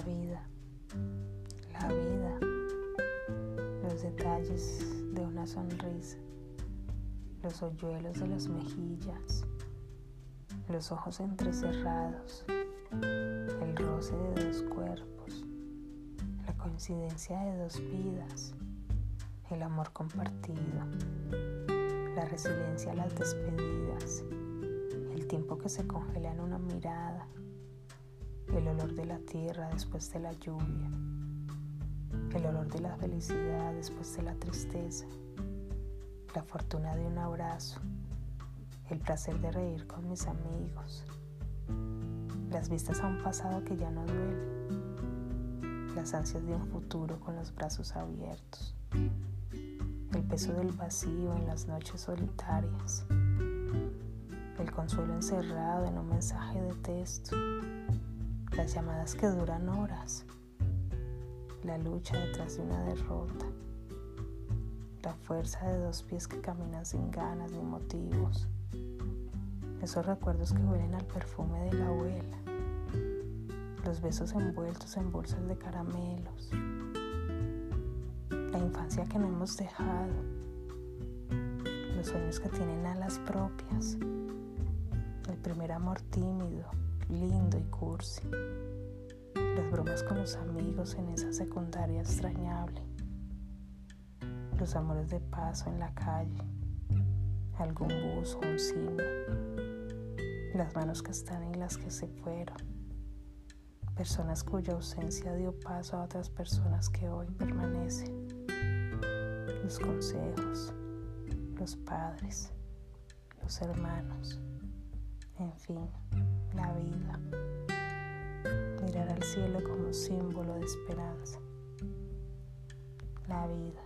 la vida, la vida, los detalles de una sonrisa, los hoyuelos de las mejillas, los ojos entrecerrados, el roce de dos cuerpos, la coincidencia de dos vidas, el amor compartido, la resiliencia a las despedidas, el tiempo que se congela en una mirada, el olor de la tierra después de la lluvia, el olor de la felicidad después de la tristeza, la fortuna de un abrazo, el placer de reír con mis amigos, las vistas a un pasado que ya no duele, las ansias de un futuro con los brazos abiertos, el peso del vacío en las noches solitarias, el consuelo encerrado en un mensaje de texto, las llamadas que duran horas, la lucha detrás de una derrota, la fuerza de dos pies que caminan sin ganas ni motivos, esos recuerdos que huelen al perfume de la abuela, los besos envueltos en bolsas de caramelos, la infancia que no hemos dejado, los sueños que tienen alas propias, el primer amor tímido, lindo y cursi, las bromas con los amigos en esa secundaria extrañable, los amores de paso en la calle, algún bus o un cine, las manos que están y las que se fueron, personas cuya ausencia dio paso a otras personas que hoy permanecen, los consejos, los padres, los hermanos, en fin, la vida. Mirar al cielo como símbolo de esperanza. La vida.